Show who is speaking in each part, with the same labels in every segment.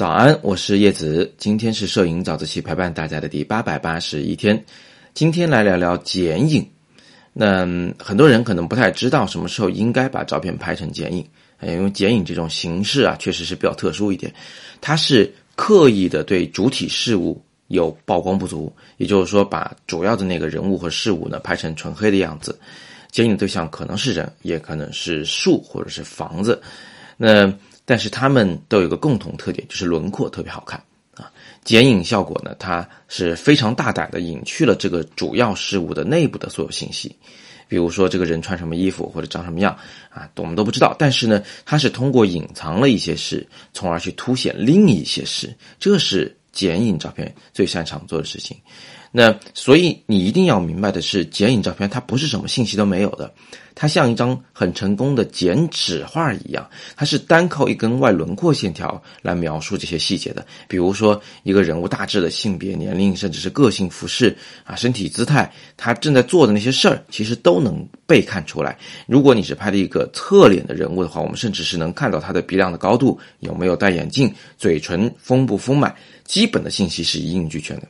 Speaker 1: 早安，我是叶子。今天是摄影早自习陪伴大家的第八百八十一天。今天来聊聊剪影。那很多人可能不太知道什么时候应该把照片拍成剪影，因为剪影这种形式啊，确实是比较特殊一点。它是刻意的对主体事物有曝光不足，也就是说，把主要的那个人物和事物呢拍成纯黑的样子。剪影对象可能是人，也可能是树或者是房子。那但是它们都有个共同特点，就是轮廓特别好看啊。剪影效果呢，它是非常大胆的隐去了这个主要事物的内部的所有信息，比如说这个人穿什么衣服或者长什么样啊，我们都不知道。但是呢，它是通过隐藏了一些事，从而去凸显另一些事，这是剪影照片最擅长做的事情。那所以你一定要明白的是，剪影照片它不是什么信息都没有的，它像一张很成功的剪纸画一样，它是单靠一根外轮廓线条来描述这些细节的。比如说一个人物大致的性别、年龄，甚至是个性、服饰啊、身体姿态，他正在做的那些事儿，其实都能被看出来。如果你是拍的一个侧脸的人物的话，我们甚至是能看到他的鼻梁的高度，有没有戴眼镜，嘴唇丰不丰满，基本的信息是一应俱全的。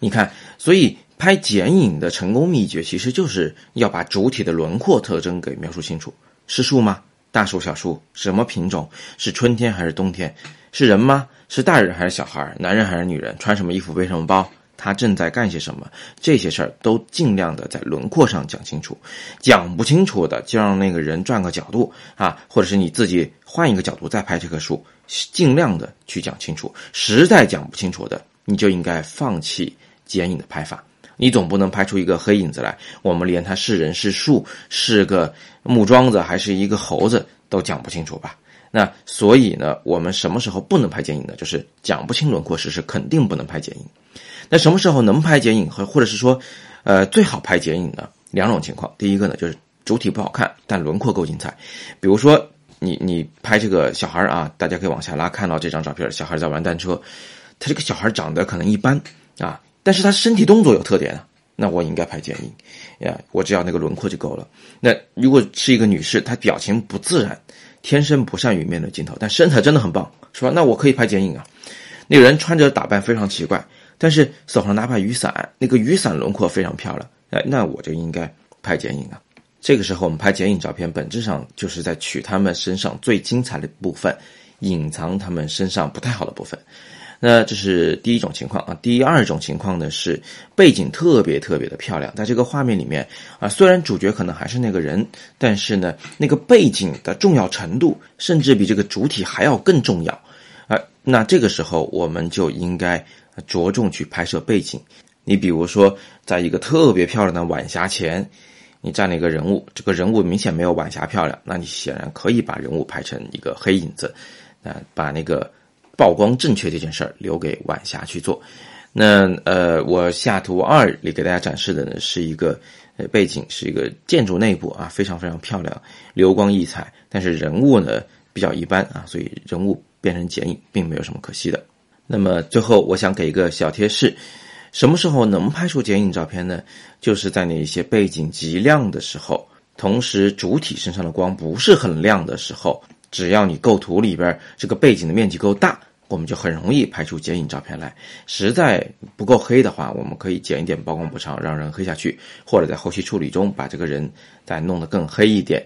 Speaker 1: 你看，所以拍剪影的成功秘诀，其实就是要把主体的轮廓特征给描述清楚。是树吗？大树、小树？什么品种？是春天还是冬天？是人吗？是大人还是小孩？男人还是女人？穿什么衣服？背什么包？他正在干些什么？这些事儿都尽量的在轮廓上讲清楚。讲不清楚的，就让那个人转个角度啊，或者是你自己换一个角度再拍这棵树，尽量的去讲清楚。实在讲不清楚的，你就应该放弃。剪影的拍法，你总不能拍出一个黑影子来，我们连他是人是树，是个木桩子还是一个猴子都讲不清楚吧？那所以呢，我们什么时候不能拍剪影呢？就是讲不清轮廓时是肯定不能拍剪影。那什么时候能拍剪影和或者是说，呃，最好拍剪影呢？两种情况，第一个呢就是主体不好看，但轮廓够精彩。比如说你你拍这个小孩啊，大家可以往下拉，看到这张照片，小孩在玩单车，他这个小孩长得可能一般啊。但是他身体动作有特点啊，那我应该拍剪影，呀，我只要那个轮廓就够了。那如果是一个女士，她表情不自然，天生不善于面对镜头，但身材真的很棒，是吧？那我可以拍剪影啊。那个人穿着打扮非常奇怪，但是手上拿把雨伞，那个雨伞轮廓非常漂亮，哎，那我就应该拍剪影啊。这个时候我们拍剪影照片，本质上就是在取他们身上最精彩的部分，隐藏他们身上不太好的部分。那这是第一种情况啊，第二种情况呢是背景特别特别的漂亮，在这个画面里面啊，虽然主角可能还是那个人，但是呢，那个背景的重要程度甚至比这个主体还要更重要啊。那这个时候我们就应该着重去拍摄背景。你比如说，在一个特别漂亮的晚霞前，你站了一个人物，这个人物明显没有晚霞漂亮，那你显然可以把人物拍成一个黑影子，啊，把那个。曝光正确这件事儿留给晚霞去做。那呃，我下图二里给大家展示的呢是一个呃背景，是一个建筑内部啊，非常非常漂亮，流光溢彩。但是人物呢比较一般啊，所以人物变成剪影并没有什么可惜的。那么最后我想给一个小贴士：什么时候能拍出剪影照片呢？就是在那些背景极亮的时候，同时主体身上的光不是很亮的时候，只要你构图里边这个背景的面积够大。我们就很容易拍出剪影照片来。实在不够黑的话，我们可以减一点曝光补偿，让人黑下去，或者在后期处理中把这个人再弄得更黑一点。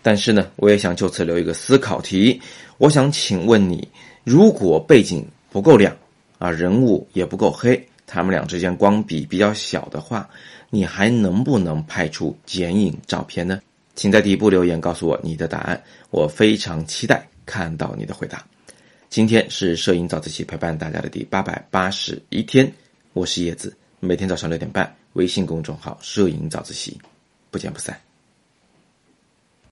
Speaker 1: 但是呢，我也想就此留一个思考题。我想请问你，如果背景不够亮啊，人物也不够黑，他们俩之间光比比较小的话，你还能不能拍出剪影照片呢？请在底部留言告诉我你的答案，我非常期待看到你的回答。今天是摄影早自习陪伴大家的第八百八十一天，我是叶子，每天早上六点半，微信公众号“摄影早自习”，不见不散。